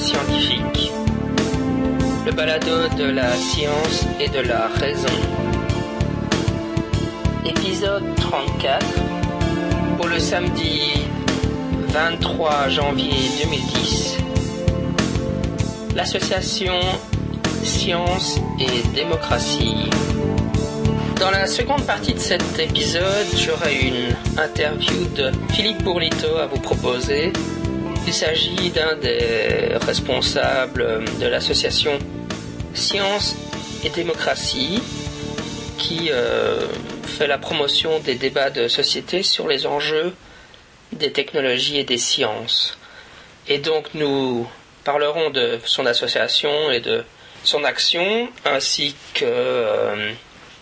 Scientifique. Le balado de la science et de la raison. Épisode 34. Pour le samedi 23 janvier 2010. L'association Science et démocratie. Dans la seconde partie de cet épisode, j'aurai une interview de Philippe Bourlito à vous proposer. Il s'agit d'un des responsables de l'association Science et démocratie qui euh, fait la promotion des débats de société sur les enjeux des technologies et des sciences. Et donc nous parlerons de son association et de son action ainsi que euh,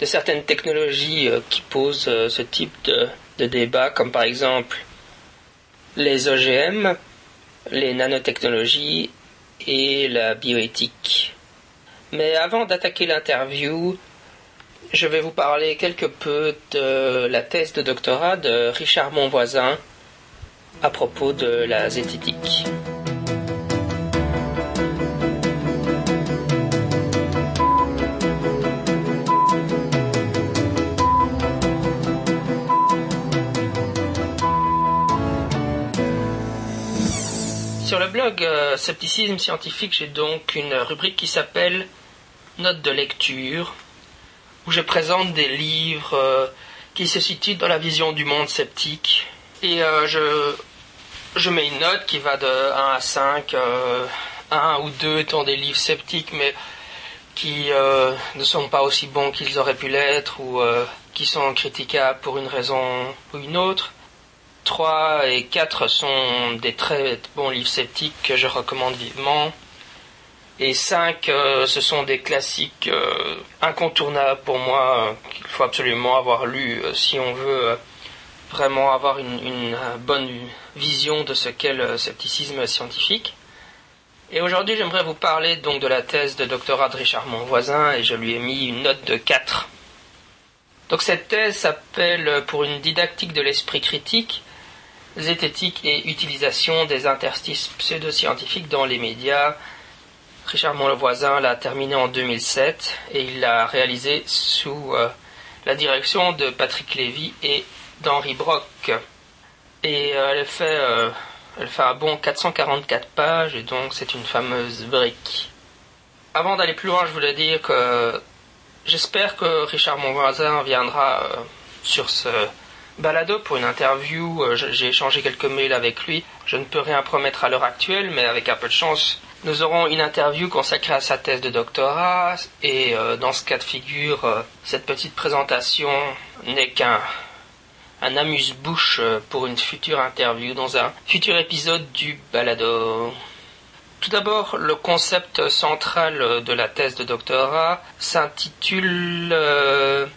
de certaines technologies euh, qui posent ce type de, de débat, comme par exemple les OGM, les nanotechnologies et la bioéthique. Mais avant d'attaquer l'interview, je vais vous parler quelque peu de la thèse de doctorat de Richard Monvoisin à propos de la zététique. Sur le blog euh, Scepticisme scientifique, j'ai donc une rubrique qui s'appelle Notes de lecture, où je présente des livres euh, qui se situent dans la vision du monde sceptique. Et euh, je, je mets une note qui va de 1 à 5, 1 ou 2 étant des livres sceptiques, mais qui ne sont pas aussi bons qu'ils auraient pu l'être, ou qui sont critiquables pour une raison ou une autre. 3 et 4 sont des très bons livres sceptiques que je recommande vivement. Et 5, euh, ce sont des classiques euh, incontournables pour moi, euh, qu'il faut absolument avoir lu si on veut vraiment avoir une, bonne vision de ce qu'est le scepticisme scientifique. Et aujourd'hui, j'aimerais vous parler donc de la thèse de doctorat de Richard Monvoisin et je lui ai mis une note de 4. Donc cette thèse s'appelle Pour une didactique de l'esprit critique zététique et utilisation des interstices pseudo-scientifiques dans les médias. Richard Monlevoisin l'a terminé en 2007 et il l'a réalisé sous euh, la direction de Patrick Lévy et d'Henri Brock. Et euh, elle, fait, euh, elle fait un bon 444 pages et donc c'est une fameuse brique. Avant d'aller plus loin, je voulais dire que j'espère que Richard Monvoisin viendra sur ce balado pour une interview. Euh, j'ai échangé quelques mails avec lui. Je ne peux rien promettre à l'heure actuelle, mais avec un peu de chance, nous aurons une interview consacrée à sa thèse de doctorat. Et euh, dans ce cas de figure, euh, cette petite présentation n'est qu'un un amuse-bouche pour une future interview dans un futur épisode du balado. Tout d'abord, le concept central de la thèse de doctorat s'intitule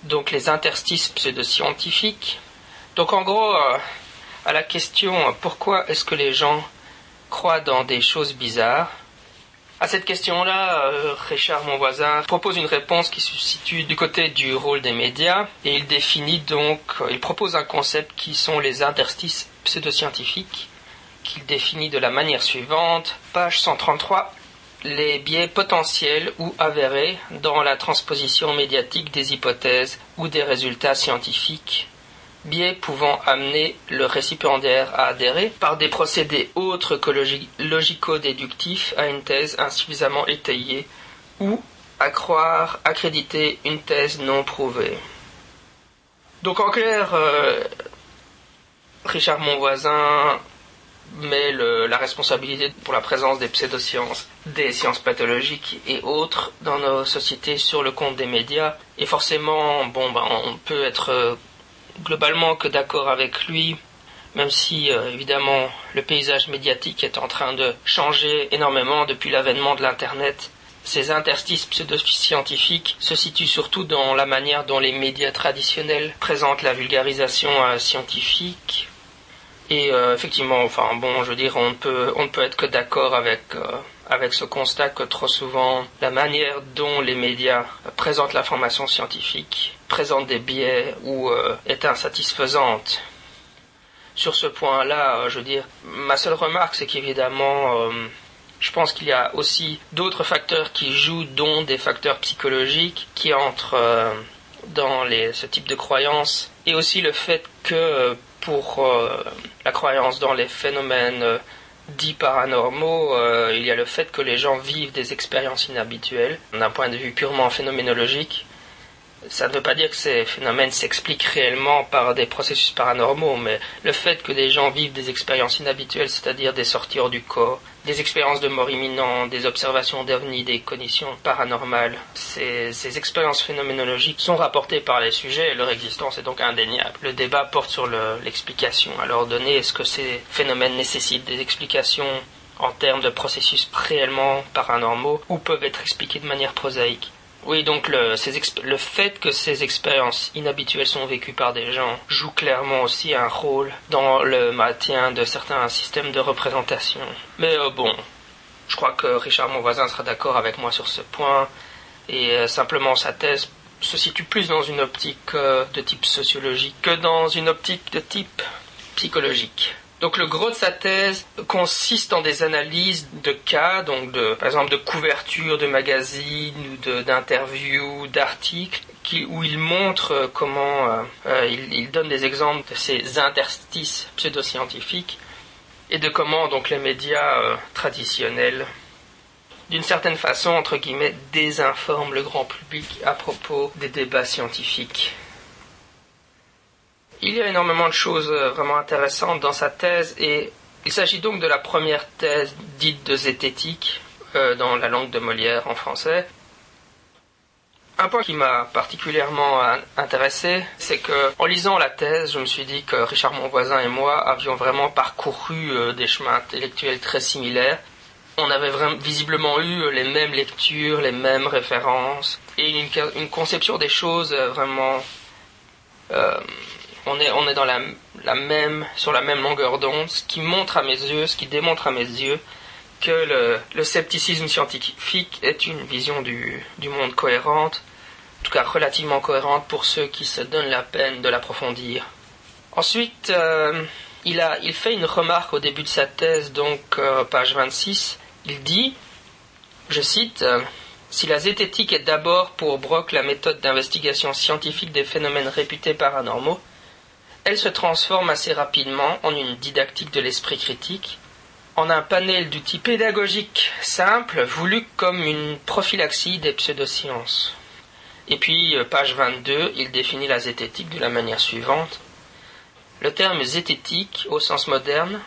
donc les interstices pseudo-scientifiques. Donc en gros, euh, à la question pourquoi est-ce que les gens croient dans des choses bizarres, à cette question-là, euh, Richard, mon voisin, propose une réponse qui se situe du côté du rôle des médias et il définit donc, il propose un concept qui sont les interstices pseudoscientifiques qu'il définit de la manière suivante, page 133, les biais potentiels ou avérés dans la transposition médiatique des hypothèses ou des résultats scientifiques biais pouvant amener le récipiendaire à adhérer par des procédés autres que logico-déductifs à une thèse insuffisamment étayée ou à croire accréditer une thèse non prouvée. Donc en clair, euh, Richard Monvoisin met la responsabilité pour la présence des pseudosciences, des sciences pathologiques et autres dans nos sociétés sur le compte des médias. Et forcément, bon, ben, on peut être globalement que d'accord avec lui, même si euh, évidemment le paysage médiatique est en train de changer énormément depuis l'avènement de l'Internet. Ces interstices pseudo-scientifiques se situent surtout dans la manière dont les médias traditionnels présentent la vulgarisation euh, scientifique. Et euh, effectivement, enfin bon, je veux dire, on ne peut, on ne peut être que d'accord avec avec ce constat que trop souvent la manière dont les médias présentent l'information scientifique présente des biais ou euh, est insatisfaisante. Sur ce point-là, euh, je veux dire, ma seule remarque, c'est qu'évidemment, euh, Je pense qu'il y a aussi d'autres facteurs qui jouent, dont des facteurs psychologiques qui entrent dans ce type de croyance, et aussi le fait que pour la croyance dans les phénomènes dits paranormaux, il y a le fait que les gens vivent des expériences inhabituelles, d'un point de vue purement phénoménologique, ça ne veut pas dire que ces phénomènes s'expliquent réellement par des processus paranormaux, mais le fait que des gens vivent des expériences inhabituelles, c'est-à-dire des sorties hors du corps, des expériences de mort imminente, des observations d'avenir, des conditions paranormales, ces, ces, expériences phénoménologiques sont rapportées par les sujets et leur existence est donc indéniable. Le débat porte sur l'explication. à leur donner, est-ce que ces phénomènes nécessitent des explications en termes de processus réellement paranormaux ou peuvent être expliqués de manière prosaïque? Oui, donc le, fait que ces expériences inhabituelles sont vécues par des gens joue clairement aussi un rôle dans le maintien de certains systèmes de représentation. Mais euh, bon, je crois que Richard mon voisin sera d'accord avec moi sur ce point, et euh, simplement sa thèse se situe plus dans une optique euh, de type sociologique que dans une optique de type psychologique. Donc le gros de sa thèse consiste en des analyses de cas, donc de, par exemple de couvertures de magazines ou d'interviews, d'articles, où il montre euh, comment euh, euh, il, donne des exemples de ces interstices pseudoscientifiques et de comment donc les médias traditionnels d'une certaine façon, entre guillemets, désinforment le grand public à propos des débats scientifiques. Il y a énormément de choses euh, vraiment intéressantes dans sa thèse et il s'agit donc de la première thèse dite de zététique euh, dans la langue de Molière en français. Un point qui m'a particulièrement intéressé, c'est que en lisant la thèse, je me suis dit que Richard Monvoisin et moi avions vraiment parcouru euh, des chemins intellectuels très similaires. On avait vraiment, visiblement eu les mêmes lectures, les mêmes références et une, conception des choses vraiment on est, on est dans la, même, sur la même longueur d'onde, ce qui montre à mes yeux, ce qui démontre à mes yeux que le, scepticisme scientifique est une vision du, monde cohérente, en tout cas relativement cohérente pour ceux qui se donnent la peine de l'approfondir. Ensuite, euh, il, a, il fait une remarque au début de sa thèse, donc euh, page 26. Il dit, je cite, euh, Si la zététique est d'abord pour Brock la méthode d'investigation scientifique des phénomènes réputés paranormaux, elle se transforme assez rapidement en une didactique de l'esprit critique, en un panel d'outils pédagogiques simples voulus comme une prophylaxie des pseudosciences. Et puis, euh, page 22, il définit la zététique de la manière suivante. Le terme zététique, au sens moderne,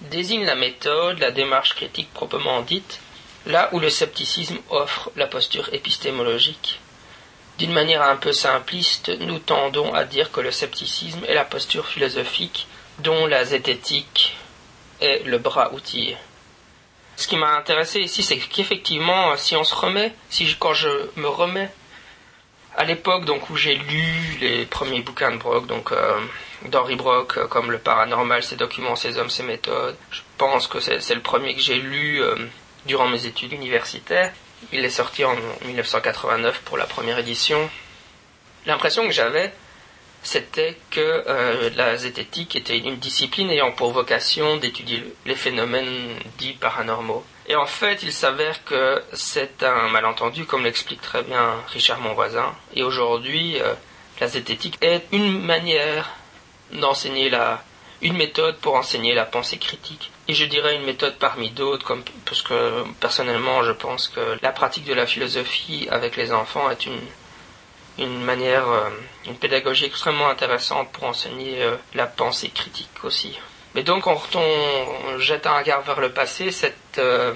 désigne la méthode, la démarche critique proprement dite, là où le scepticisme offre la posture épistémologique. D'une manière un peu simpliste, nous tendons à dire que le scepticisme est la posture philosophique dont la zététique est le bras outillé. Ce qui m'a intéressé ici, c'est qu'effectivement, si on se remet, si quand je me remets à l'époque donc où j'ai lu les premiers bouquins de Brock, donc euh, d'Henri Brock, euh, comme Le Paranormal, ses documents, ses hommes, ses méthodes, je pense que c'est le premier que j'ai lu euh, durant mes études universitaires. Il est sorti en 1989 pour la première édition. L'impression que j'avais, c'était que euh, la zététique était une discipline ayant pour vocation d'étudier les phénomènes dits paranormaux. Et en fait, il s'avère que c'est un malentendu, comme l'explique très bien Richard Monvoisin. Et aujourd'hui, euh, la zététique est une manière d'enseigner la, une méthode pour enseigner la pensée critique. Et je dirais une méthode parmi d'autres, comme, parce que personnellement je pense que la pratique de la philosophie avec les enfants est une, une manière, euh, une pédagogie extrêmement intéressante pour enseigner euh, la pensée critique aussi. Mais donc on, on jette un regard vers le passé, cette, euh,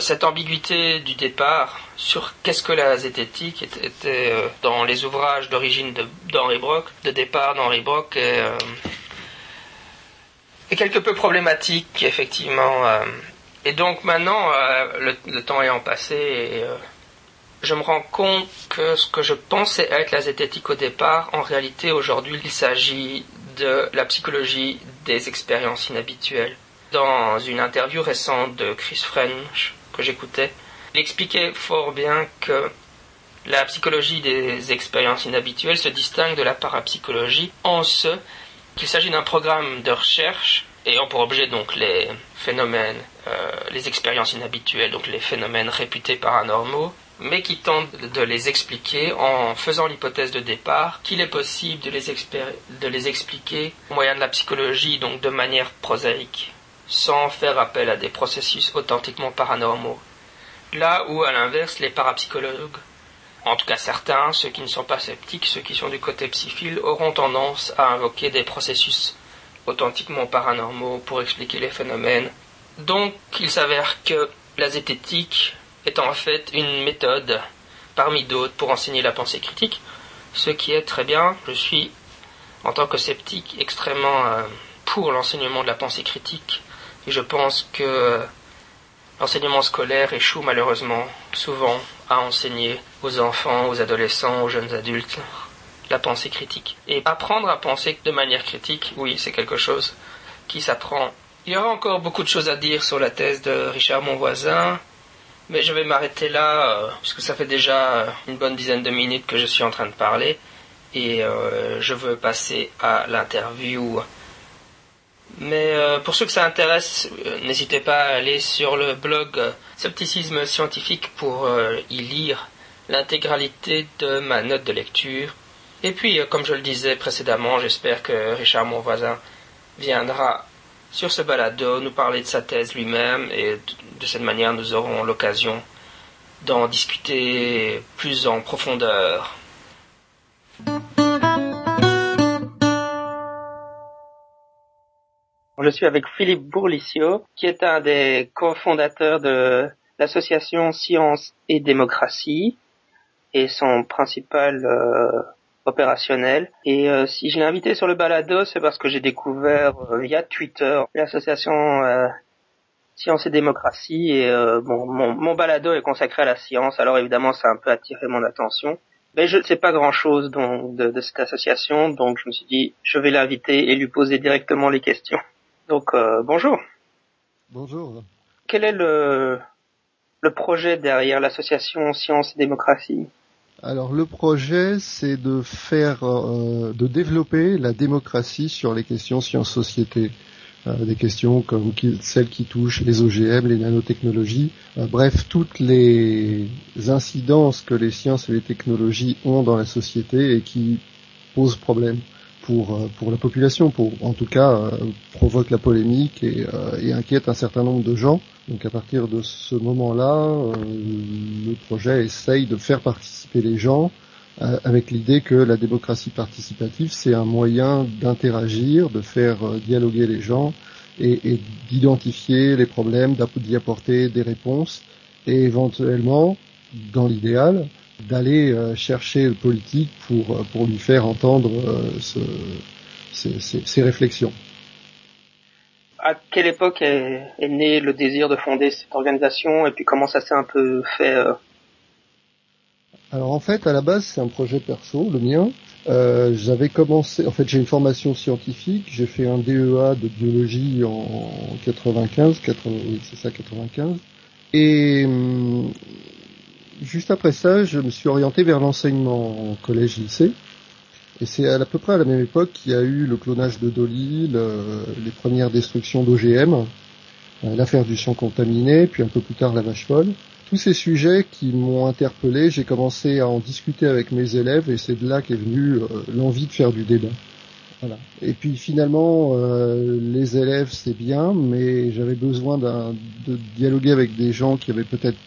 cette ambiguïté du départ sur qu'est-ce que la zététique était, dans les ouvrages d'origine d'Henri Brock, de départ d'Henri Brock et est quelque peu problématique, effectivement. Euh. et donc maintenant, euh, le, temps ayant passé, euh, je me rends compte que ce que je pensais être la zététique au départ, en réalité aujourd'hui, il s'agit de la psychologie des expériences inhabituelles. Dans une interview récente de Chris French que j'écoutais, il expliquait fort bien que la psychologie des expériences inhabituelles se distingue de la parapsychologie en ce qu'il s'agit d'un programme de recherche ayant pour objet donc les phénomènes, euh, les expériences inhabituelles, donc les phénomènes réputés paranormaux, mais qui tente de les expliquer en faisant l'hypothèse de départ qu'il est possible de les, de les expliquer au moyen de la psychologie, donc de manière prosaïque, sans faire appel à des processus authentiquement paranormaux. Là où, à l'inverse, les parapsychologues, en tout cas certains, ceux qui ne sont pas sceptiques, ceux qui sont du côté psyphile, auront tendance à invoquer des processus authentiquement paranormaux pour expliquer les phénomènes. Donc, il s'avère que la zététique est en fait une méthode parmi d'autres pour enseigner la pensée critique, ce qui est très bien. Je suis, en tant que sceptique, extrêmement euh, pour l'enseignement de la pensée critique, et je pense que l'enseignement scolaire échoue malheureusement souvent à enseigner aux enfants, aux adolescents, aux jeunes adultes la pensée critique. Et apprendre à penser de manière critique, oui, c'est quelque chose qui s'apprend. Il y aura encore beaucoup de choses à dire sur la thèse de Richard Monvoisin, mais je vais m'arrêter là, euh, puisque ça fait déjà une bonne dizaine de minutes que je suis en train de parler, et euh, je veux passer à l'interview. Mais euh, pour ceux que ça intéresse, n'hésitez pas à aller sur le blog Scepticisme Scientifique pour y lire l'intégralité de ma note de lecture. Et puis, comme je le disais précédemment, j'espère que Richard, mon voisin, viendra sur ce balado nous parler de sa thèse lui-même et de cette manière nous aurons l'occasion d'en discuter plus en profondeur. Je suis avec Philippe Bourlicio, qui est un des cofondateurs de l'association Science et Démocratie et son principal euh, opérationnel. Et euh, si je l'ai invité sur le balado, c'est parce que j'ai découvert euh, via Twitter l'association euh, Science et Démocratie. Et bon, mon, mon, balado est consacré à la science, alors évidemment ça a un peu attiré mon attention. Mais je ne sais pas grand-chose de, de, cette association, donc je me suis dit, je vais l'inviter et lui poser directement les questions. Donc, bonjour. Bonjour. Quel est le, le projet derrière l'association Science et Démocratie? Alors le projet, c'est de faire, euh, de développer la démocratie sur les questions sciences-société. Euh, des questions comme celles qui touchent les OGM, les nanotechnologies, euh, bref, toutes les incidences que les sciences et les technologies ont dans la société et qui posent problème pour pour la population, pour en tout cas provoque la polémique et, et inquiète un certain nombre de gens. Donc à partir de ce moment-là, euh, le projet essaye de faire participer les gens euh, avec l'idée que la démocratie participative, c'est un moyen d'interagir, de faire euh, dialoguer les gens et, d'identifier les problèmes, d'y apporter des réponses et éventuellement, dans l'idéal, d'aller chercher le politique pour, pour lui faire entendre ce, ces réflexions à quelle époque est, né le désir de fonder cette organisation et puis comment ça s'est un peu fait euh? Alors en fait, à la base, c'est un projet perso, le mien. Euh, j'avais commencé, en fait, j'ai une formation scientifique. J'ai fait un DEA de biologie en 95, 80, oui, c'est ça, 95. Et hum, juste après ça, je me suis orienté vers l'enseignement en collège-lycée. Et c'est à, peu près à la même époque qu'il y a eu le clonage de Dolly, les premières destructions d'OGM, euh, l'affaire du sang contaminé, puis un peu plus tard la vache folle. Tous ces sujets qui m'ont interpellé, j'ai commencé à en discuter avec mes élèves et c'est de là qu'est venue euh, l'envie de faire du débat. Voilà. Et puis finalement, euh, les élèves c'est bien, mais j'avais besoin de dialoguer avec des gens qui avaient peut-être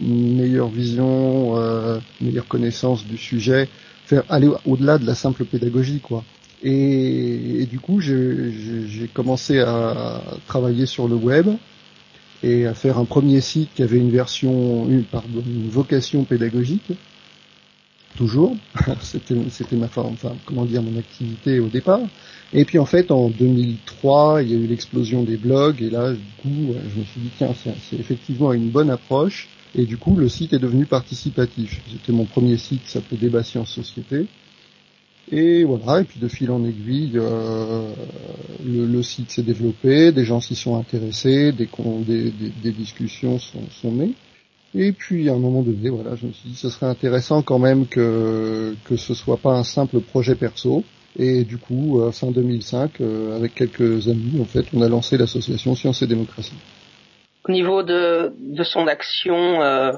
meilleure vision, euh, meilleure connaissance du sujet faire aller au-delà de la simple pédagogie, quoi. Et, du coup, j'ai commencé à travailler sur le web et à faire un premier site qui avait une version, une, une vocation pédagogique. Toujours, c'était c'était ma forme, enfin comment dire mon activité au départ. Et puis en fait en 2003, il y a eu l'explosion des blogs et là du coup je me suis dit tiens c'est effectivement une bonne approche et du coup, le site est devenu participatif. C'était mon premier site qui s'appelait Débat Sciences Société. Et voilà, et puis de fil en aiguille, euh, le, site s'est développé, des gens s'y sont intéressés, des, discussions sont, sont, nées. Et puis à un moment donné, voilà, je me suis dit ce serait intéressant quand même que que ce soit pas un simple projet perso. Et du coup, euh, fin 2005, euh, avec quelques amis, en fait, on a lancé l'association Sciences et Démocratie. Au niveau de, de son action, euh,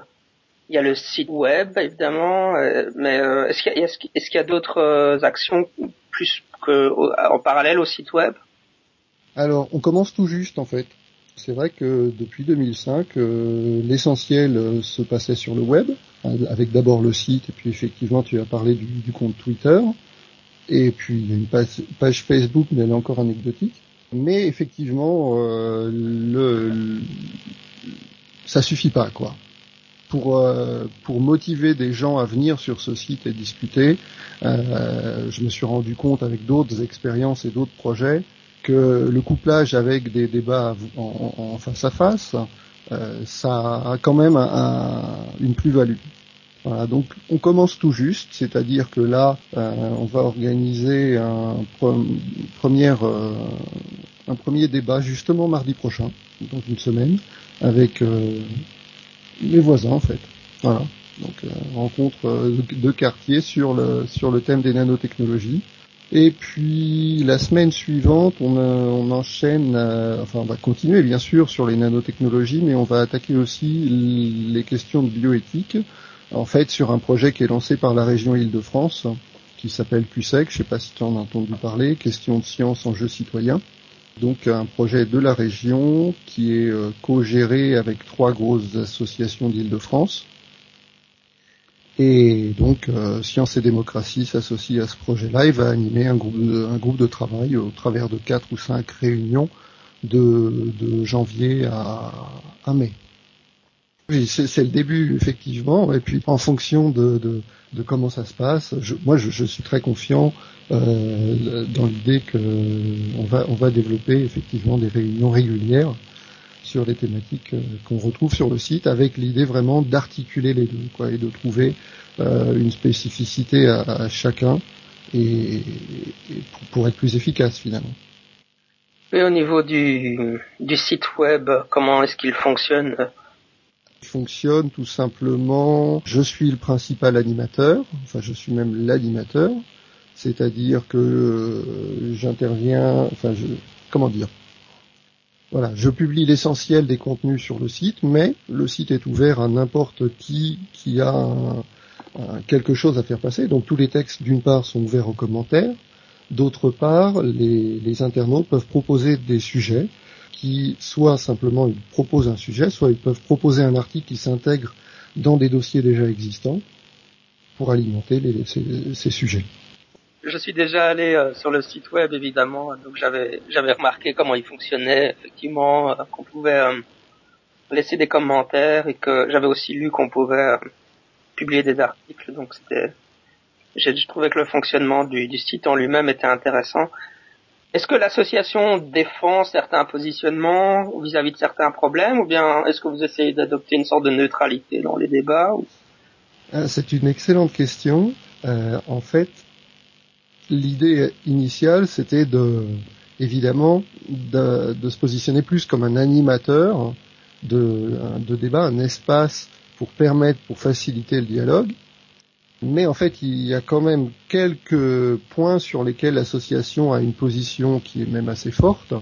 il y a le site web évidemment, euh, mais euh, est-ce qu'il y a, d'autres actions plus que en parallèle au site web? Alors, on commence tout juste en fait. C'est vrai que depuis 2005, l'essentiel se passait sur le web, avec d'abord le site, et puis effectivement, tu as parlé du, compte Twitter, et puis il y a une page Facebook, mais elle est encore anecdotique. Mais effectivement, euh, le, ça suffit pas quoi. Pour euh, pour motiver des gens à venir sur ce site et discuter, euh, je me suis rendu compte avec d'autres expériences et d'autres projets que le couplage avec des débats en, face à face, ça a quand même une plus-value. Voilà, donc on commence tout juste, c'est-à-dire que là, euh, on va organiser un, euh, un premier débat justement mardi prochain, dans une semaine, avec euh, les voisins en fait. Voilà, donc rencontre de quartier sur le sur le thème des nanotechnologies. Et puis la semaine suivante, on, on enchaîne, enfin on va continuer bien sûr sur les nanotechnologies, mais on va attaquer aussi les questions de bioéthique en fait sur un projet qui est lancé par la région Île-de-France, qui s'appelle QSEC, je ne sais pas si tu en as entendu parler, question de science en jeu citoyen. Donc un projet de la région qui est euh, co-géré avec trois grosses associations d'Île-de-France. Et donc euh, Science et Démocratie s'associe à ce projet-là et va animer un groupe de, travail au travers de quatre ou cinq réunions de, janvier à mai. Oui, c'est le début effectivement, et puis en fonction de, comment ça se passe, moi je, suis très confiant euh, dans l'idée que on va développer effectivement des réunions régulières sur les thématiques euh, qu'on retrouve sur le site, avec l'idée vraiment d'articuler les deux, quoi, et de trouver euh, une spécificité à, chacun et, pour, être plus efficace finalement. Et au niveau du, du site web, comment est-ce qu'il fonctionne? Fonctionne tout simplement, je suis le principal animateur, enfin je suis même l'animateur, c'est-à-dire que euh, j'interviens, enfin je, comment dire, voilà, je publie l'essentiel des contenus sur le site, mais le site est ouvert à n'importe qui qui a quelque chose à faire passer. Donc tous les textes, d'une part, sont ouverts aux commentaires, d'autre part, les, les internautes peuvent proposer des sujets qui soit simplement ils proposent un sujet, soit ils peuvent proposer un article qui s'intègre dans des dossiers déjà existants pour alimenter ces, sujets. Je suis déjà allé euh, sur le site web évidemment, donc j'avais j'avais remarqué comment il fonctionnait effectivement, euh, qu'on pouvait euh, laisser des commentaires et que j'avais aussi lu qu'on pouvait publier des articles, donc c'était j'ai trouvé que le fonctionnement du, du site en lui-même était intéressant est-ce que l'association défend certains positionnements vis-à-vis de certains problèmes, ou bien est-ce que vous essayez d'adopter une sorte de neutralité dans les débats ah, C'est une excellente question. Euh, en fait, l'idée initiale, c'était de, évidemment, de, se positionner plus comme un animateur de, de débat, un espace pour permettre, pour faciliter le dialogue, mais en fait il y a quand même quelques points sur lesquels l'association a une position qui est même assez forte.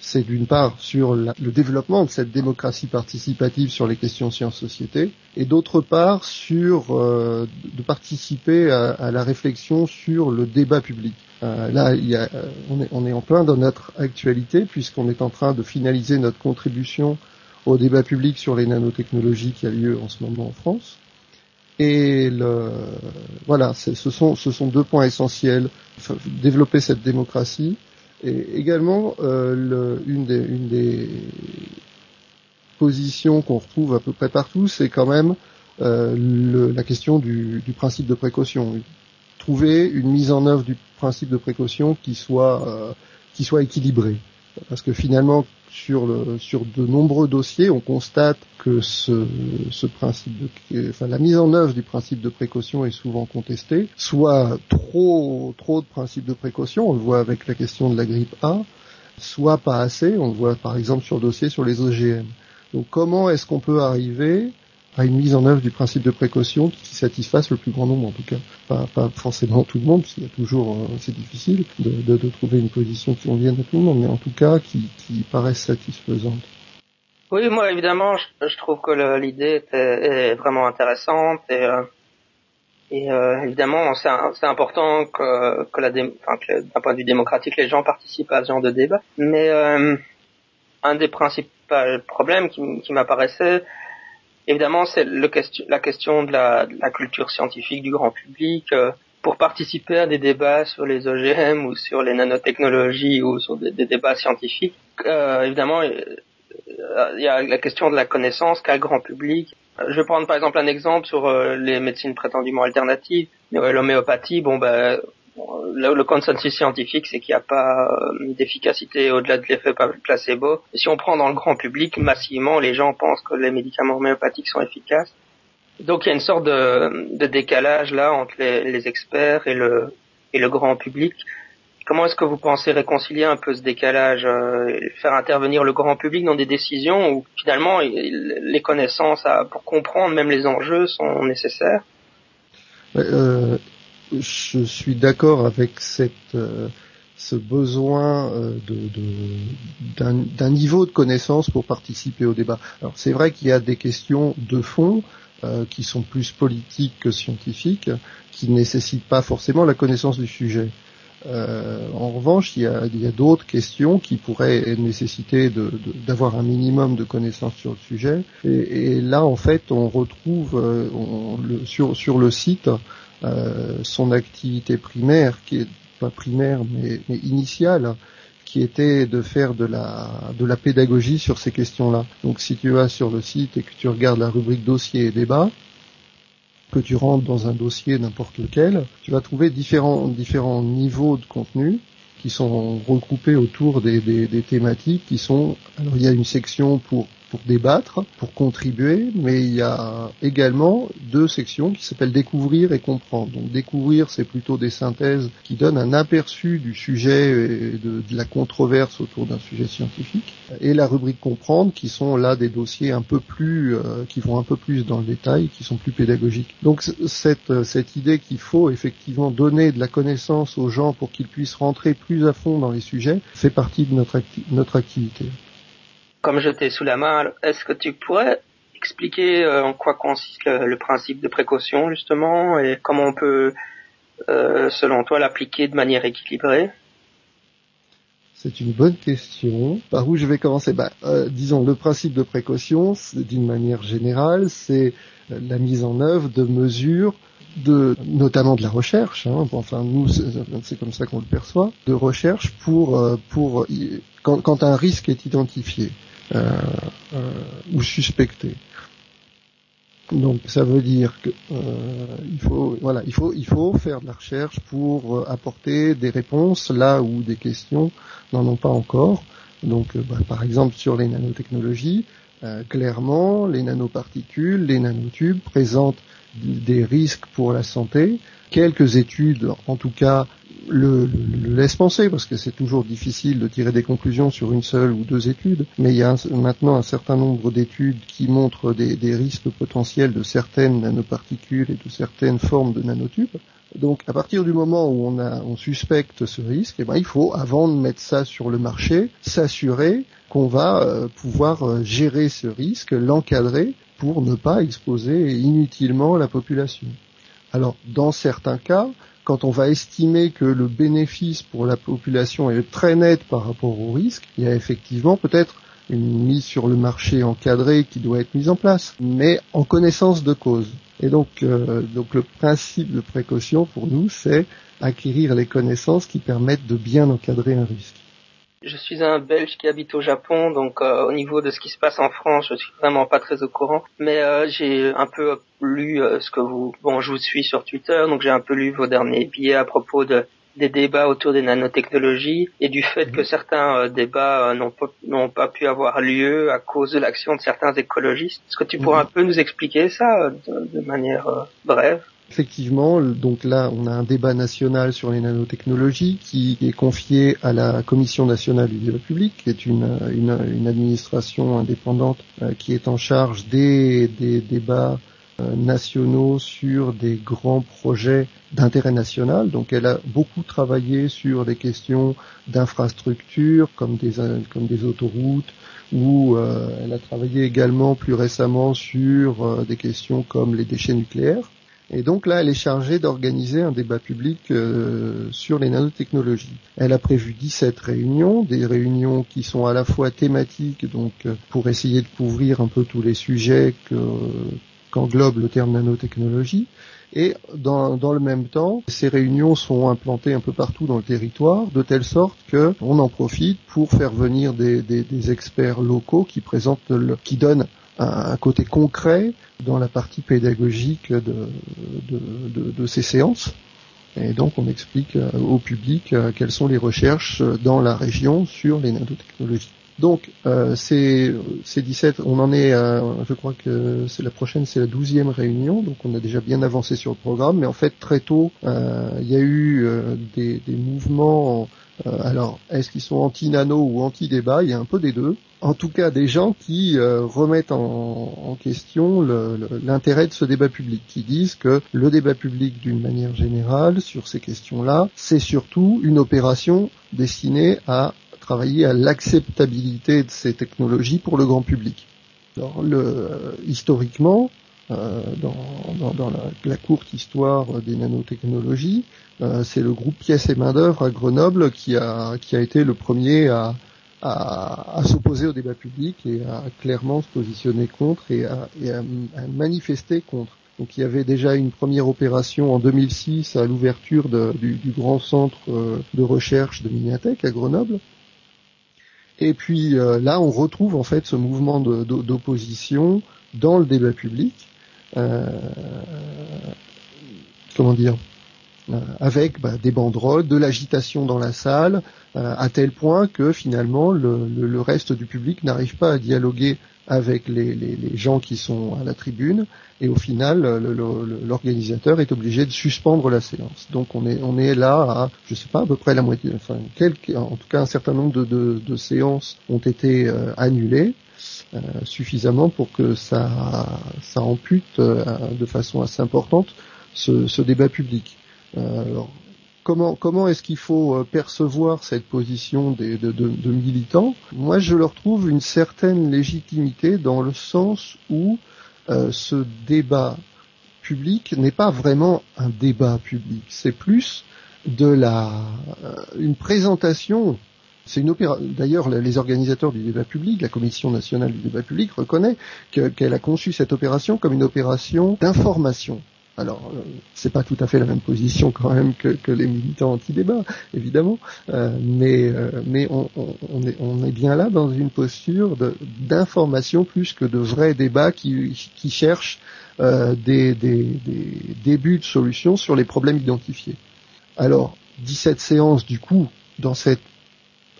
C'est d'une part sur le développement de cette démocratie participative sur les questions sciences-société, et d'autre part sur euh, de participer à, la réflexion sur le débat public. Euh, là, euh, on, est, on est en plein dans notre actualité puisqu'on est en train de finaliser notre contribution au débat public sur les nanotechnologies qui a lieu en ce moment en France. Et le, voilà, ce sont, deux points essentiels. Développer cette démocratie et également euh, une, des, positions qu'on retrouve à peu près partout, c'est quand même euh, le, la question du, du, principe de précaution. Trouver une mise en œuvre du principe de précaution qui soit euh, qui soit équilibrée, parce que finalement sur, sur de nombreux dossiers, on constate que ce, ce principe enfin, la mise en œuvre du principe de précaution est souvent contestée, soit trop, trop de principes de précaution, on le voit avec la question de la grippe A, soit pas assez, on le voit par exemple sur le dossier sur les OGM. Donc comment est-ce qu'on peut arriver à une mise en œuvre du principe de précaution qui satisfasse le plus grand nombre en tout cas. Pas, pas forcément tout le monde, parce qu'il y a toujours, euh, c'est difficile de, de, de, trouver une position qui convienne à tout le monde, mais en tout cas qui, qui paraisse satisfaisante. Oui, moi évidemment, je, trouve que l'idée est, vraiment intéressante et, euh, et euh, évidemment c'est important que, que la enfin, d'un point de vue démocratique les gens participent à ce genre de débat. Mais euh, un des principaux problèmes qui, qui m'apparaissait, évidemment, c'est question, la question de la, de la, culture scientifique du grand public. pour participer à des débats sur les OGM ou sur les nanotechnologies ou sur des, débats scientifiques, évidemment, il y a la question de la connaissance qu'a le grand public. Je vais prendre par exemple un exemple sur euh, les médecines prétendument alternatives. L'homéopathie, bon ben, le, consensus scientifique, c'est qu'il n'y a pas euh, d'efficacité au-delà de l'effet placebo. Et si on prend dans le grand public, massivement, les gens pensent que les médicaments homéopathiques sont efficaces. Donc il y a une sorte de, décalage là entre les, experts et le, et grand public. Comment est-ce que vous pensez réconcilier un peu ce décalage, euh, faire intervenir le grand public dans des décisions où finalement les connaissances pour comprendre même les enjeux sont nécessaires? Euh, Je suis d'accord avec cette, euh, ce besoin d'un niveau de connaissance pour participer au débat. Alors c'est vrai qu'il y a des questions de fond qui sont plus politiques que scientifiques, qui ne nécessitent pas forcément la connaissance du sujet. Euh, en revanche, il y a, d'autres questions qui pourraient nécessiter d'avoir un minimum de connaissances sur le sujet. Et, là, en fait, on retrouve euh, sur, le site euh, son activité primaire, qui est pas primaire mais, mais initiale, qui était de faire de la, de la pédagogie sur ces questions-là. Donc si tu vas sur le site et que tu regardes la rubrique dossier et débat, que tu rentres dans un dossier n'importe lequel, tu vas trouver différents, différents niveaux de contenu qui sont regroupés autour des, des, des thématiques qui sont alors il y a une section pour pour débattre, pour contribuer, mais il y a également deux sections qui s'appellent découvrir et comprendre. Donc découvrir, c'est plutôt des synthèses qui donnent un aperçu du sujet et de, la controverse autour d'un sujet scientifique, et la rubrique comprendre, qui sont là des dossiers un peu plus, euh, qui vont un peu plus dans le détail, qui sont plus pédagogiques. Donc cette, cette idée qu'il faut effectivement donner de la connaissance aux gens pour qu'ils puissent rentrer plus à fond dans les sujets fait partie de notre, notre activité comme je t'ai sous la main, est-ce que tu pourrais expliquer euh, en quoi consiste le, principe de précaution justement et comment on peut, euh, selon toi, l'appliquer de manière équilibrée? C'est une bonne question. Par où je vais commencer? Euh, Disons, le principe de précaution, d'une manière générale, c'est la mise en œuvre de mesures de, notamment de la recherche. Hein, enfin, nous, c'est comme ça qu'on le perçoit, de recherche pour pour quand un risque est identifié. Euh, euh, ou suspectés. Donc ça veut dire que euh, il faut voilà il faut il faut faire de la recherche pour apporter des réponses là où des questions n'en ont pas encore. Donc bah, par exemple sur les nanotechnologies, clairement les nanoparticules, les nanotubes présentent des risques pour la santé. Quelques études, en tout cas le, laisse penser, parce que c'est toujours difficile de tirer des conclusions sur une seule ou deux études, mais il y a maintenant un certain nombre d'études qui montrent des, des, risques potentiels de certaines nanoparticules et de certaines formes de nanotubes. Donc à partir du moment où on, a, on suspecte ce risque, eh ben, il faut, avant de mettre ça sur le marché, s'assurer qu'on va euh, pouvoir euh, gérer ce risque, l'encadrer pour ne pas exposer inutilement la population. Alors dans certains cas, quand on va estimer que le bénéfice pour la population est très net par rapport au risque, il y a effectivement peut-être une mise sur le marché encadrée qui doit être mise en place, mais en connaissance de cause. Et donc, euh, donc le principe de précaution pour nous, c'est acquérir les connaissances qui permettent de bien encadrer un risque. Je suis un Belge qui habite au Japon, donc euh, au niveau de ce qui se passe en France, je suis vraiment pas très au courant. Mais euh, j'ai un peu lu euh, ce que vous, bon, je vous suis sur Twitter, donc j'ai un peu lu vos derniers billets à propos de des débats autour des nanotechnologies et du fait que mhm. certains débats n'ont pas, n'ont pas pu avoir lieu à cause de l'action de certains écologistes. Est-ce que tu pourrais mhm. un peu nous expliquer ça de manière brève? Effectivement, donc là, on a un débat national sur les nanotechnologies qui est confié à la Commission nationale du débat public, qui est une, administration indépendante euh, qui est en charge des, débats euh, nationaux sur des grands projets d'intérêt national. Donc elle a beaucoup travaillé sur des questions d'infrastructures comme des, autoroutes où elle a travaillé également plus récemment sur des questions comme les déchets nucléaires. Et donc là, elle est chargée d'organiser un débat public euh, sur les nanotechnologies. Elle a prévu 17 réunions, des réunions qui sont à la fois thématiques, donc euh, pour essayer de couvrir un peu tous les sujets qu'englobe le terme nanotechnologie, et dans, le même temps, ces réunions sont implantées un peu partout dans le territoire, de telle sorte que on en profite pour faire venir des experts locaux qui présentent, le, qui donnent un, côté concret dans la partie pédagogique de, ces séances. Et donc on explique euh, au public euh, quelles sont les recherches dans la région sur les nanotechnologies. Donc euh, c'est 17, on en est, je crois que c'est la prochaine, c'est la douzième réunion, donc on a déjà bien avancé sur le programme, mais en fait très tôt, euh, il y a eu des, mouvements euh, alors, est-ce qu'ils sont anti-nano ou anti-débat? Il y a un peu des deux. En tout cas, des gens qui euh, remettent en, question l'intérêt de ce débat public, qui disent que le débat public, d'une manière générale, sur ces questions-là, c'est surtout une opération destinée à travailler à l'acceptabilité de ces technologies pour le grand public. Alors, le, euh, historiquement, euh, dans, dans, la, la, courte histoire des nanotechnologies. Euh, c'est le groupe Pièces et Main d'œuvre à Grenoble qui a, qui a été le premier à, à, à s'opposer au débat public et à clairement se positionner contre et à, et à, manifester contre. Donc il y avait déjà une première opération en 2006 à l'ouverture du, du, grand centre euh, de recherche de Miniatech à Grenoble. Et puis là, on retrouve en fait ce mouvement d'opposition dans le débat public euh, comment dire euh, avec bah, des banderoles, de l'agitation dans la salle, euh, à tel point que finalement le, reste du public n'arrive pas à dialoguer avec les, gens qui sont à la tribune, et au final l'organisateur est obligé de suspendre la séance. Donc on est on est là à je sais pas à peu près la moitié, enfin quelques, en tout cas un certain nombre de, séances ont été annulées. Euh, suffisamment pour que ça, ça ampute euh, de façon assez importante ce, ce débat public. Euh, alors, comment, comment est-ce qu'il faut percevoir cette position des, de, de, de, militants? Moi, je leur trouve une certaine légitimité dans le sens où euh, ce débat public n'est pas vraiment un débat public, c'est plus de la une présentation c'est une opéra. D'ailleurs, les organisateurs du débat public, la Commission nationale du débat public, reconnaît qu'elle a conçu cette opération comme une opération d'information. Alors, euh, c'est pas tout à fait la même position quand même que, les militants anti-débat, évidemment, euh, mais euh, mais on, est, bien là dans une posture d'information plus que de vrais débats qui, qui cherchent des, des, des débuts de solutions sur les problèmes identifiés. Alors, 17 séances du coup dans cette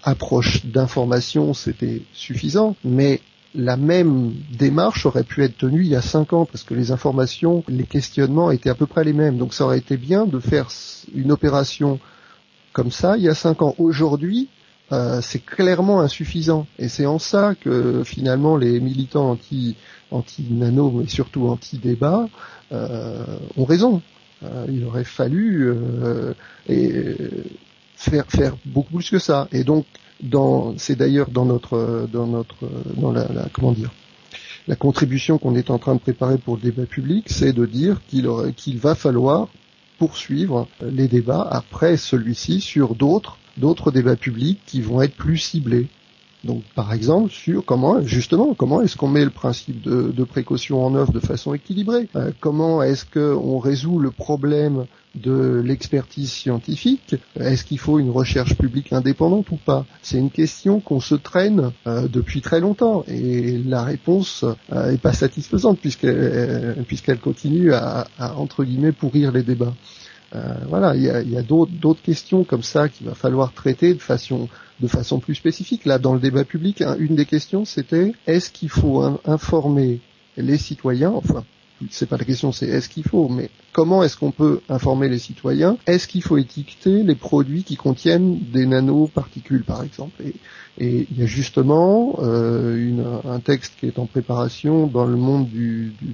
approche d'information, c'était suffisant, mais la même démarche aurait pu être tenue il y a cinq ans parce que les informations, les questionnements étaient à peu près les mêmes. Donc ça aurait été bien de faire une opération comme ça il y a cinq ans. Aujourd'hui, euh, c'est clairement insuffisant et c'est en ça que finalement les militants anti anti nano mais surtout anti débat euh, ont raison. Euh, il aurait fallu et faire faire beaucoup plus que ça. Et donc, dans, c'est d'ailleurs dans notre dans notre dans la, comment dire la contribution qu'on est en train de préparer pour le débat public, c'est de dire qu'il qu'il va falloir poursuivre les débats après celui-ci sur d'autres d'autres débats publics qui vont être plus ciblés. Donc, par exemple, sur comment, justement, comment est-ce qu'on met le principe de, précaution en œuvre de façon équilibrée euh, Comment est-ce qu'on résout le problème de l'expertise scientifique Est-ce qu'il faut une recherche publique indépendante ou pas? C'est une question qu'on se traîne euh, depuis très longtemps et la réponse euh, est pas satisfaisante puisqu'elle puisqu'elle continue à, à entre guillemets pourrir les débats. Euh, voilà, il y a, d'autres questions comme ça qu'il va falloir traiter de façon de façon plus spécifique. Là, dans le débat public, hein, une des questions, c'était est-ce qu'il faut informer les citoyens, enfin, c'est pas la question, c'est est-ce qu'il faut, mais comment est-ce qu'on peut informer les citoyens? Est-ce qu'il faut étiqueter les produits qui contiennent des nanoparticules, par exemple? Et, et, il y a justement euh, un texte qui est en préparation dans le monde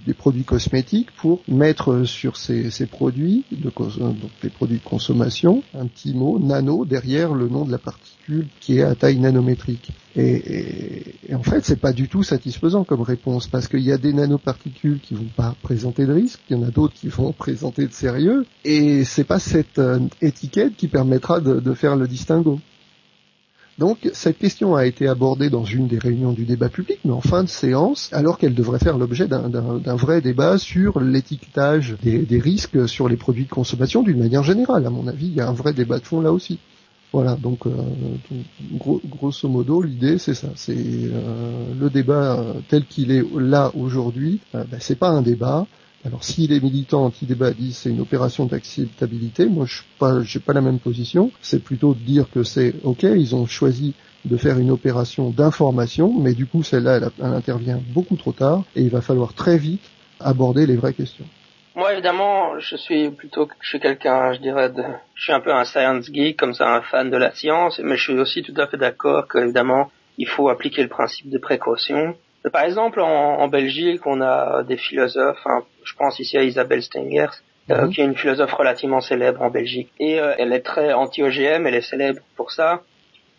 des produits cosmétiques pour mettre sur ces, produits, de, donc des produits de consommation, un petit mot nano derrière le nom de la particule qui est à taille nanométrique. Et, en fait, c'est pas du tout satisfaisant comme réponse parce qu'il y a des nanoparticules qui vont pas présenter de risque, il y en a d'autres qui vont présenter de sérieux, et c'est pas cette euh, étiquette qui permettra de, faire le distinguo. Donc cette question a été abordée dans une des réunions du débat public, mais en fin de séance, alors qu'elle devrait faire l'objet d'un vrai débat sur l'étiquetage des, risques sur les produits de consommation d'une manière générale. À mon avis, il y a un vrai débat de fond là aussi. Voilà, donc euh, grosso modo, l'idée c'est ça, c'est euh, le débat euh, tel qu'il est là aujourd'hui, ben, c'est pas un débat. Alors si les militants anti-débat disent c'est une opération d'acceptabilité, moi je pas j'ai pas la même position. C'est plutôt de dire que c'est ok, ils ont choisi de faire une opération d'information, mais du coup celle-là elle intervient beaucoup trop tard et il va falloir très vite aborder les vraies questions. Moi, évidemment, je suis plutôt, je suis quelqu'un, je dirais, de, je suis un peu un science geek, comme ça, un fan de la science, mais je suis aussi tout à fait d'accord qu'évidemment, il faut appliquer le principe de précaution. Par exemple, en, Belgique, on a des philosophes, hein, je pense ici à Isabelle Stengers, euh, mhm. qui est une philosophe relativement célèbre en Belgique. Et euh, elle est très anti-OGM, elle est célèbre pour ça.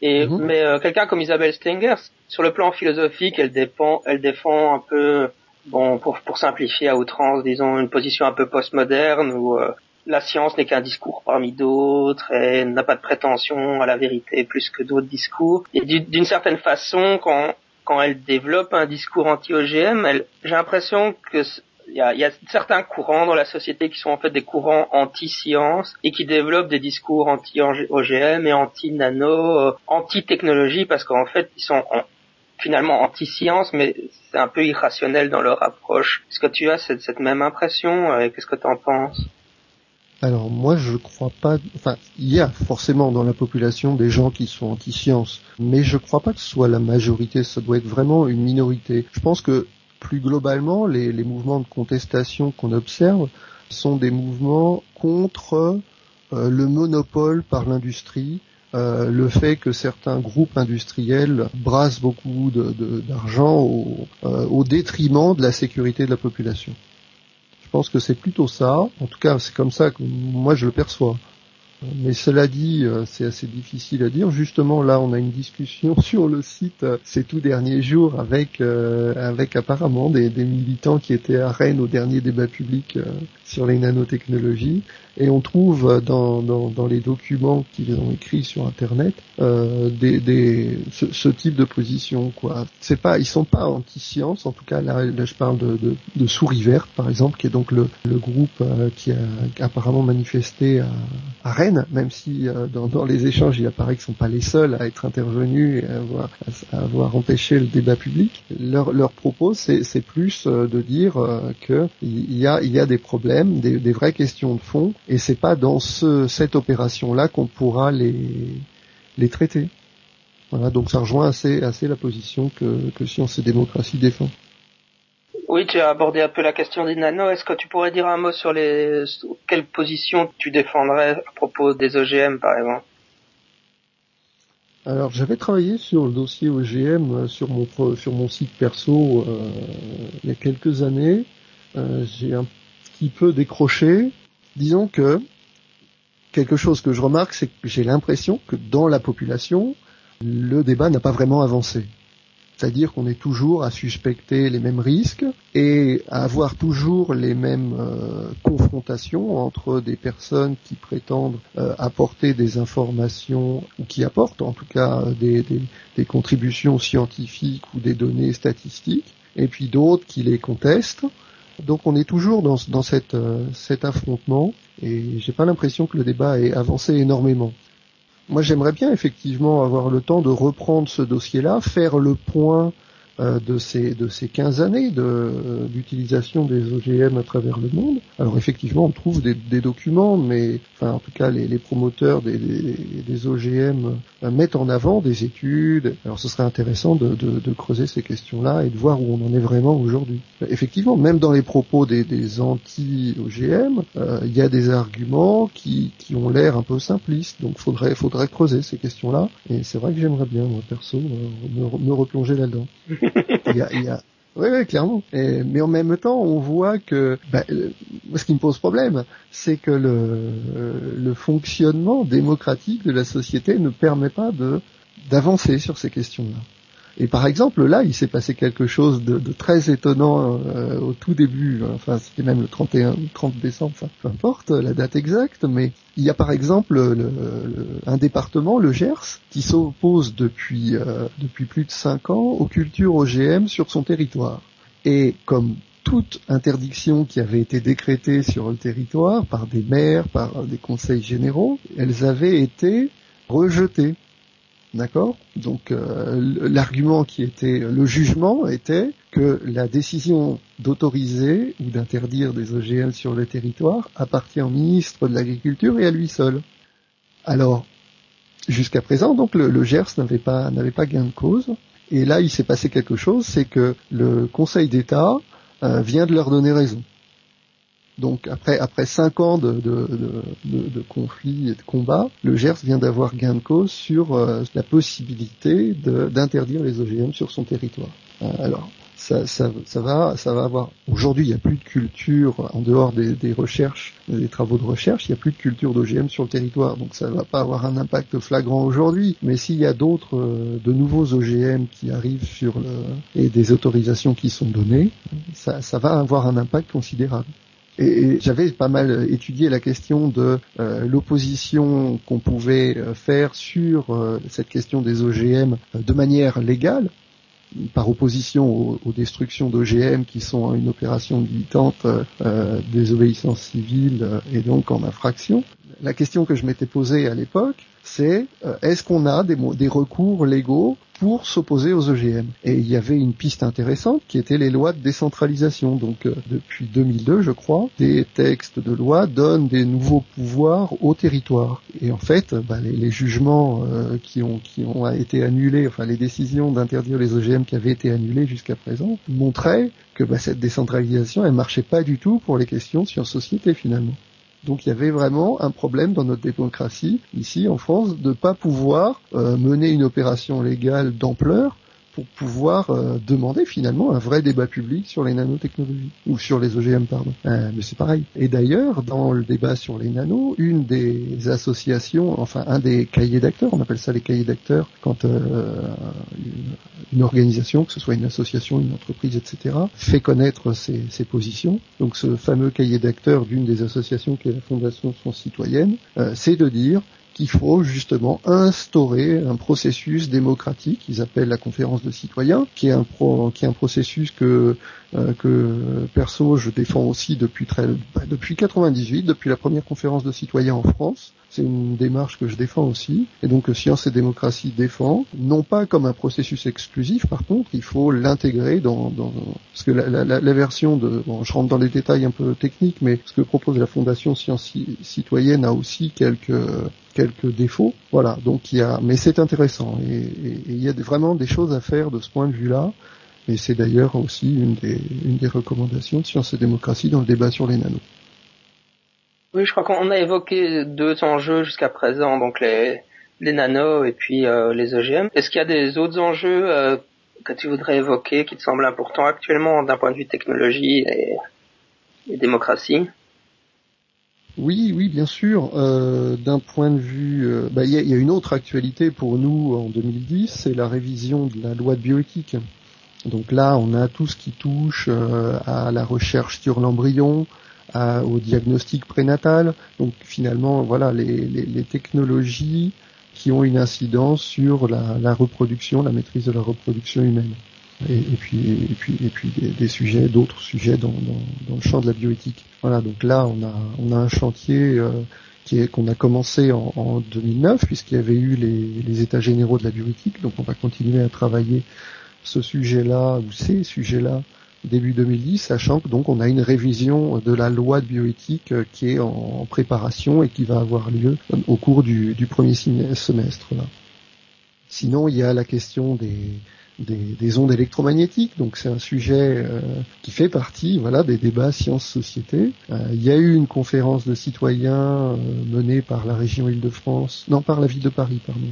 Et mhm. mais euh, quelqu'un comme Isabelle Stengers, sur le plan philosophique, elle, dépend, elle défend un peu bon, pour, pour simplifier à outrance, disons, une position un peu postmoderne où euh, la science n'est qu'un discours parmi d'autres et n'a pas de prétention à la vérité plus que d'autres discours. Et d'une certaine façon, quand, quand elle développe un discours anti-OGM, j'ai l'impression que il y a, certains courants dans la société qui sont en fait des courants anti-science et qui développent des discours anti-OGM et anti-nano, euh, anti-technologie parce qu'en fait ils sont en, finalement anti-science, mais c'est un peu irrationnel dans leur approche. Est-ce que tu as cette, cette même impression euh, Qu'est-ce que tu en penses? Alors moi je crois pas, enfin il y a forcément dans la population des gens qui sont anti-science, mais je crois pas que ce soit la majorité, ça doit être vraiment une minorité. Je pense que plus globalement les, mouvements de contestation qu'on observe sont des mouvements contre euh, le monopole par l'industrie euh, le fait que certains groupes industriels brassent beaucoup d'argent euh, au, détriment de la sécurité de la population. Je pense que c'est plutôt ça. En tout cas, c'est comme ça que moi je le perçois. Mais cela dit, euh, c'est assez difficile à dire. Justement, là, on a une discussion sur le site ces tout derniers jours avec avec apparemment des, des, militants qui étaient à Rennes au dernier débat public sur les nanotechnologies et on trouve dans, dans, dans les documents qu'ils ont écrits sur internet euh, des, des ce, type de position quoi. C'est pas ils sont pas anti-science. En tout cas là, je parle de, de, Souris Verte par exemple qui est donc le, le groupe euh, qui a apparemment manifesté à, Rennes même si euh, dans, dans, les échanges il apparaît qu'ils sont pas les seuls à être intervenus et à avoir, à avoir empêché le débat public. Leur, leur propos c'est plus euh, de dire que il y a y a des problèmes des vraies questions de fond et c'est pas dans ce, cette opération-là qu'on pourra les, les traiter. Voilà, donc ça rejoint assez, assez la position que, que Science et Démocratie défend. Oui, tu as abordé un peu la question des nanos. Est-ce que tu pourrais dire un mot sur les quelle position tu défendrais à propos des OGM, par exemple? Alors j'avais travaillé sur le dossier OGM euh, sur mon sur mon site perso euh, il y a quelques années. Euh, j'ai un petit peu décroché disons que quelque chose que je remarque, c'est que j'ai l'impression que dans la population, le débat n'a pas vraiment avancé. C'est-à-dire qu'on est toujours à suspecter les mêmes risques et à avoir toujours les mêmes euh, confrontations entre des personnes qui prétendent euh, apporter des informations ou qui apportent en tout cas des, des contributions scientifiques ou des données statistiques et puis d'autres qui les contestent donc on est toujours dans, euh, cet affrontement et j'ai pas l'impression que le débat ait avancé énormément. Moi j'aimerais bien effectivement avoir le temps de reprendre ce dossier-là, faire le point de ces de ces 15 années de d'utilisation des OGM à travers le monde. Alors effectivement, on trouve des, des documents, mais enfin en tout cas les, les promoteurs des, des, des OGM euh, mettent en avant des études. Alors ce serait intéressant de, de, de creuser ces questions-là et de voir où on en est vraiment aujourd'hui. Effectivement, même dans les propos des, des anti-OGM, euh, il y a des arguments qui, qui ont l'air un peu simplistes. Donc faudrait faudrait creuser ces questions-là. Et c'est vrai que j'aimerais bien moi perso me, me replonger là-dedans. y a, y a... Oui, oui, clairement. Mais en même temps, on voit que bah, ce qui me pose problème, c'est que le, le fonctionnement démocratique de la société ne permet pas de d'avancer sur ces questions-là. Et par exemple, là, il s'est passé quelque chose de, très étonnant euh, au tout début. Enfin, c'était même le 31, 30 décembre, enfin, peu importe la date exacte, mais il y a par exemple un département, le Gers, qui s'oppose depuis euh, depuis plus de cinq ans aux cultures OGM sur son territoire. Et comme toute interdiction qui avait été décrétée sur le territoire par des maires, par des conseils généraux, elles avaient été rejetées. D'accord Donc euh, l'argument qui était le jugement était que la décision d'autoriser ou d'interdire des OGM sur le territoire appartient au ministre de l'Agriculture et à lui seul. Alors jusqu'à présent, donc le, GERS n'avait pas n'avait pas gain de cause. Et là, il s'est passé quelque chose, c'est que le Conseil d'État euh, vient de leur donner raison. Donc après après cinq ans de, conflits et de combats, le GERS vient d'avoir gain de cause sur euh, la possibilité d'interdire les OGM sur son territoire. Euh, alors ça, va, ça va avoir. Aujourd'hui, il n'y a plus de culture en dehors des, recherches, des travaux de recherche. Il n'y a plus de culture d'OGM sur le territoire, donc ça ne va pas avoir un impact flagrant aujourd'hui. Mais s'il y a d'autres, euh, de nouveaux OGM qui arrivent sur le et des autorisations qui sont données, ça va avoir un impact considérable. Et, j'avais pas mal étudié la question de euh, l'opposition qu'on pouvait euh, faire sur cette question des OGM de manière légale, par opposition aux, destructions d'OGM qui sont une opération militante euh, désobéissance civile euh, et donc en infraction. La question que je m'étais posée à l'époque, c'est euh, est-ce qu'on a des, des recours légaux pour s'opposer aux OGM. Et il y avait une piste intéressante qui était les lois de décentralisation. Donc euh, depuis 2002, je crois, des textes de loi donnent des nouveaux pouvoirs au territoire. Et en fait, bah, les, jugements euh, qui ont qui ont été annulés, enfin les décisions d'interdire les OGM qui avaient été annulées jusqu'à présent, montraient que bah, cette décentralisation, elle marchait pas du tout pour les questions sur société finalement. Donc il y avait vraiment un problème dans notre démocratie, ici en France, de ne pas pouvoir euh, mener une opération légale d'ampleur pour pouvoir euh, demander finalement un vrai débat public sur les nanotechnologies ou sur les OGM pardon. Euh, mais c'est pareil. Et d'ailleurs, dans le débat sur les nanos, une des associations, enfin un des cahiers d'acteurs, on appelle ça les cahiers d'acteurs, quand euh, une, organisation, que ce soit une association, une entreprise, etc., fait connaître ses, ses positions. Donc ce fameux cahier d'acteurs d'une des associations qui est la Fondation Sciences Citoyennes, c'est de dire qu'il faut justement instaurer un processus démocratique, qu'ils appellent la conférence de citoyens, qui est un, pro, qui est un processus que, euh, que perso je défends aussi depuis très, bah, depuis 98, depuis la première conférence de citoyens en France. C'est une démarche que je défends aussi, et donc Science et démocratie défend, non pas comme un processus exclusif, par contre, il faut l'intégrer dans, dans, parce que la, la, la, version de, bon, je rentre dans les détails un peu techniques, mais ce que propose la Fondation Science Citoyenne a aussi quelques quelques défauts. Voilà, donc il y a, mais c'est intéressant et, il y a vraiment des choses à faire de ce point de vue-là. Et c'est d'ailleurs aussi une des, une des recommandations de Sciences et Démocratie dans le débat sur les nanos. Oui, je crois qu'on a évoqué deux enjeux jusqu'à présent, donc les, les nanos et puis euh, les OGM. Est-ce qu'il y a des autres enjeux euh, que tu voudrais évoquer qui te semblent importants actuellement d'un point de vue technologie et, et démocratie? Oui, oui, bien sûr. Euh, D'un point de vue, euh, bah, il y, a, une autre actualité pour nous en 2010, c'est la révision de la loi de bioéthique. Donc là, on a tout ce qui touche euh, à la recherche sur l'embryon, au diagnostic prénatal. Donc finalement, voilà, les, technologies qui ont une incidence sur la reproduction, la maîtrise de la reproduction humaine et, puis et puis et puis des, sujets, d'autres sujets dans, dans, le champ de la bioéthique. Voilà, donc là on a on a un chantier euh, qui est qu'on a commencé en, en 2009 puisqu'il y avait eu les, les états généraux de la bioéthique, donc on va continuer à travailler ce sujet-là ou ces sujets-là début 2010, sachant que donc on a une révision de la loi de bioéthique euh, qui est en, préparation et qui va avoir lieu au cours du, du premier semestre. Là. Sinon, il y a la question des, des, ondes électromagnétiques. Donc c'est un sujet euh, qui fait partie voilà des débats sciences-société. Euh, il y a eu une conférence de citoyens euh, menée par la région Île-de-France, non par la ville de Paris, pardon,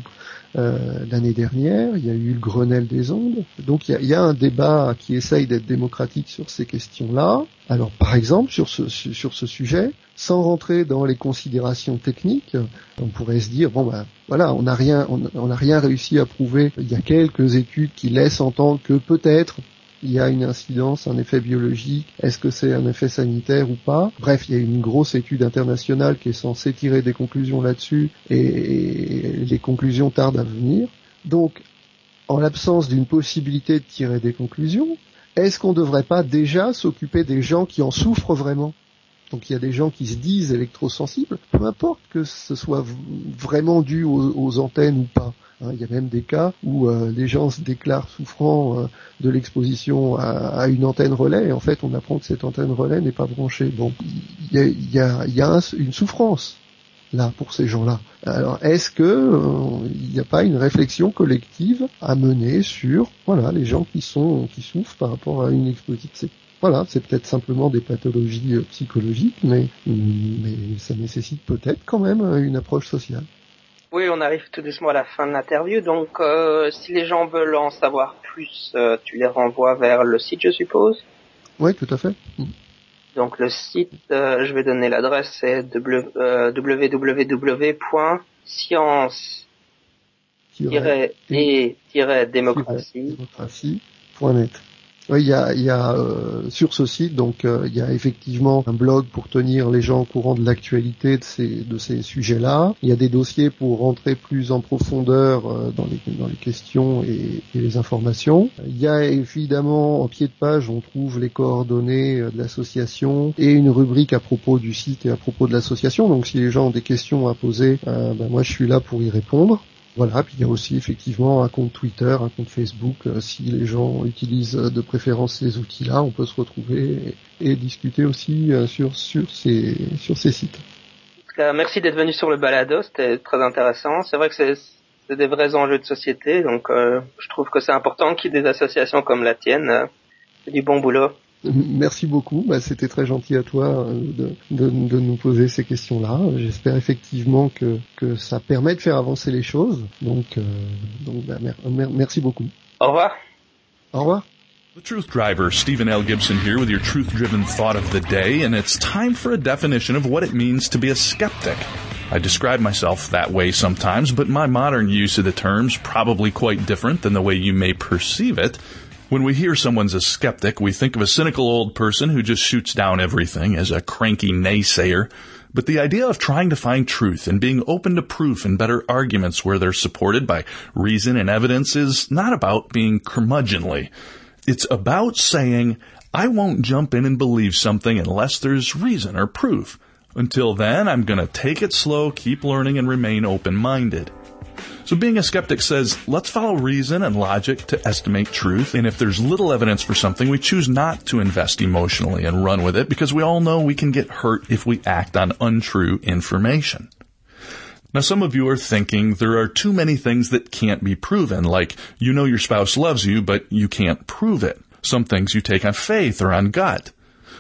l'année dernière. Il y a eu le Grenelle des ondes. Donc il y a, un débat qui essaye d'être démocratique sur ces questions-là. Alors par exemple sur ce sur ce sujet, sans rentrer dans les considérations techniques, on pourrait se dire bon ben voilà, on n'a rien on n'a rien réussi à prouver. Il y a quelques études qui laissent entendre que peut-être il y a une incidence, un effet biologique, est-ce que c'est un effet sanitaire ou pas? Bref, il y a une grosse étude internationale qui est censée tirer des conclusions là-dessus et les conclusions tardent à venir. Donc, en l'absence d'une possibilité de tirer des conclusions, est-ce qu'on ne devrait pas déjà s'occuper des gens qui en souffrent vraiment? Donc il y a des gens qui se disent électrosensibles, peu importe que ce soit vraiment dû aux antennes ou pas. Hein, il y a même des cas où euh, les gens se déclarent souffrant euh, de l'exposition à, une antenne relais et en fait on apprend que cette antenne relais n'est pas branchée. Bon, il y a, une souffrance là pour ces gens-là. Alors est-ce que euh, il n'y a pas une réflexion collective à mener sur voilà les gens qui sont qui souffrent par rapport à une exposition voilà, c'est peut-être simplement des pathologies psychologiques, mais, mais ça nécessite peut-être quand même une approche sociale. Oui, on arrive tout doucement à la fin de l'interview. Donc, euh, si les gens veulent en savoir plus, euh, tu les renvoies vers le site, je suppose? Oui, tout à fait. Donc, le site, euh, je vais donner l'adresse, c'est www.science-et-démocratie.net. Oui, il y a, euh, sur ce site, donc euh, il y a effectivement un blog pour tenir les gens au courant de l'actualité de ces, sujets-là. Il y a des dossiers pour rentrer plus en profondeur euh, dans, les, dans les questions et, et, les informations. Il y a évidemment en pied de page, on trouve les coordonnées de l'association et une rubrique à propos du site et à propos de l'association. Donc si les gens ont des questions à poser, ben, moi je suis là pour y répondre. Voilà, puis il y a aussi effectivement un compte Twitter, un compte Facebook. Euh, si les gens utilisent euh, de préférence ces outils-là, on peut se retrouver et, discuter aussi euh, sur sur ces sur ces sites. Merci d'être venu sur le balado, c'était très intéressant. C'est vrai que c'est des vrais enjeux de société, donc je trouve que c'est important qu'il y ait des associations comme la tienne. c'est du bon boulot. Merci beaucoup. Bah, C'était très gentil à toi euh, de, de, de nous poser ces questions-là. J'espère effectivement que, que ça permet de faire avancer les choses. Donc, euh, donc bah, mer merci beaucoup. Au revoir. Au revoir. The Truth Driver, Stephen L. Gibson here with your truth driven thought of the day, and it's time for a definition of what it means to be a skeptic. I describe myself that way sometimes, but my modern use of the term's probably quite different than the way you may perceive it. When we hear someone's a skeptic, we think of a cynical old person who just shoots down everything as a cranky naysayer. But the idea of trying to find truth and being open to proof and better arguments where they're supported by reason and evidence is not about being curmudgeonly. It's about saying, I won't jump in and believe something unless there's reason or proof. Until then, I'm going to take it slow, keep learning, and remain open minded. So being a skeptic says, let's follow reason and logic to estimate truth. And if there's little evidence for something, we choose not to invest emotionally and run with it because we all know we can get hurt if we act on untrue information. Now some of you are thinking there are too many things that can't be proven, like you know your spouse loves you, but you can't prove it. Some things you take on faith or on gut.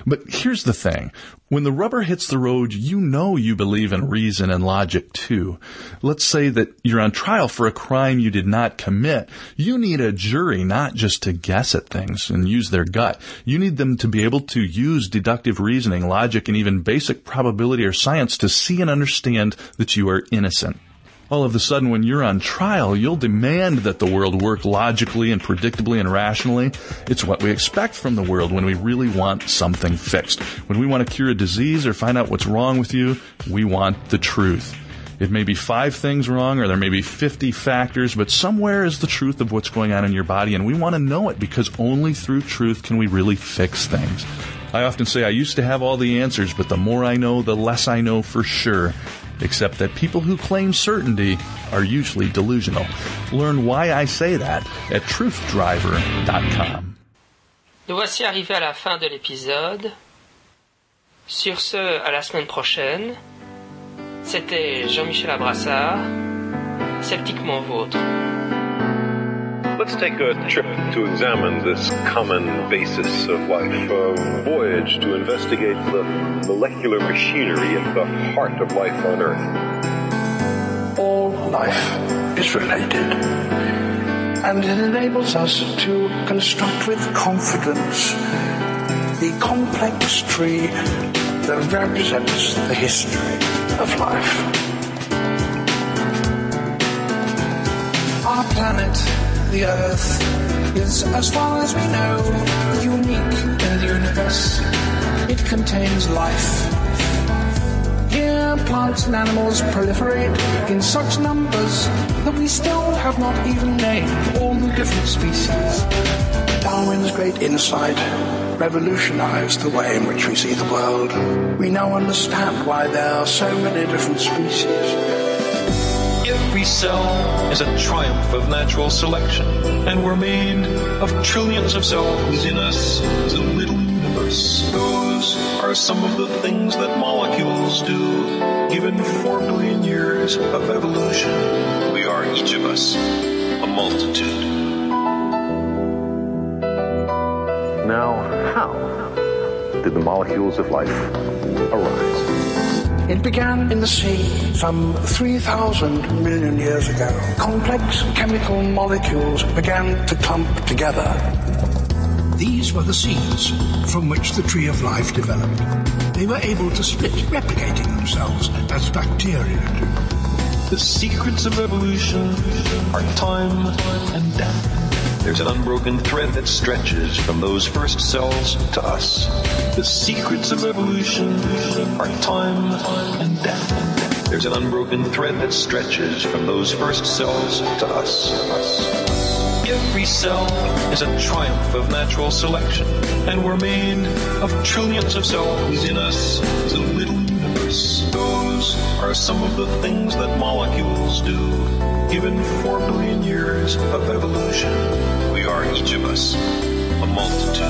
But here's the thing. When the rubber hits the road, you know you believe in reason and logic too. Let's say that you're on trial for a crime you did not commit. You need a jury not just to guess at things and use their gut. You need them to be able to use deductive reasoning, logic, and even basic probability or science to see and understand that you are innocent all of a sudden when you're on trial, you'll demand that the world work logically and predictably and rationally. It's what we expect from the world when we really want something fixed. When we want to cure a disease or find out what's wrong with you, we want the truth. It may be five things wrong or there may be 50 factors, but somewhere is the truth of what's going on in your body and we want to know it because only through truth can we really fix things. I often say I used to have all the answers, but the more I know, the less I know for sure except that people who claim certainty are usually delusional. Learn why I say that at truthdriver.com. Nous voici arrivés à la fin de l'épisode. Sur ce, à la semaine prochaine. C'était Jean-Michel Abrassard, sceptiquement vôtre. Let's take a trip to examine this common basis of life, a voyage to investigate the molecular machinery at the heart of life on Earth. All life is related. And it enables us to construct with confidence the complex tree that represents the history of life. Our planet, the Earth, is, as far as we know, unique in the universe. It contains life. Here, plants and animals proliferate in such numbers that we still have not even named all the different species. Darwin's great insight revolutionized the way in which we see the world. We now understand why there are so many different species. Every cell is a triumph of natural selection, and we're made of trillions of cells In us a little universe. Those are some of the things that molecules do. Given four billion years of evolution, we are each of us a multitude. Now, how did the molecules of life arise? It began in the sea some 3,000 million years ago. Complex chemical molecules began to clump together. These were the seeds from which the tree of life developed. They were able to split, replicating themselves as bacteria do. The secrets of evolution are time and death. There's an unbroken thread that stretches from those first cells to us. The secrets of evolution are time and death. There's an unbroken thread that stretches from those first cells to us. Every cell is a triumph of natural selection, and we're made of trillions of cells within us is a little universe. Those are some of the things that molecules do. Given four billion years of evolution, we are each of us a multitude.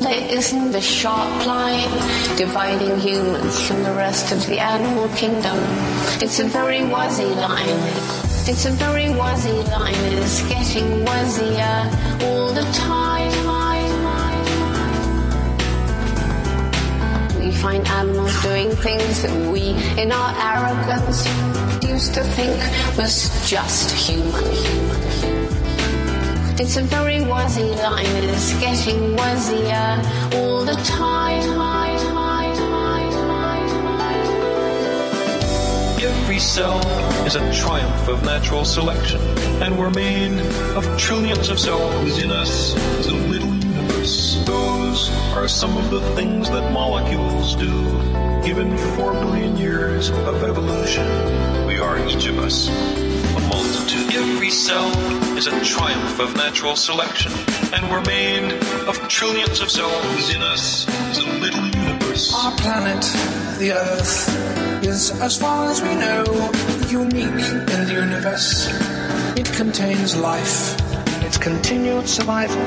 There isn't a sharp line dividing humans from the rest of the animal kingdom. It's a very wuzzy line. It's a very wuzzy line. It's getting wuzzier all the time. Find animals doing things that we, in our arrogance, used to think was just human. It's a very wuzzy line. It's getting wuzzier all the time. Every cell is a triumph of natural selection, and we're made of trillions of cells in us are some of the things that molecules do. Given four billion years of evolution, we are each of us a multitude. Every cell is a triumph of natural selection, and we're made of trillions of cells In us is a little universe. Our planet, the Earth, is, as far as we know, unique in the universe. It contains life. Its continued survival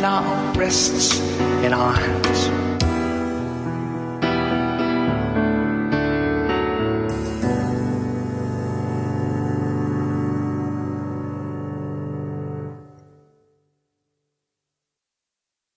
now rests in our hands.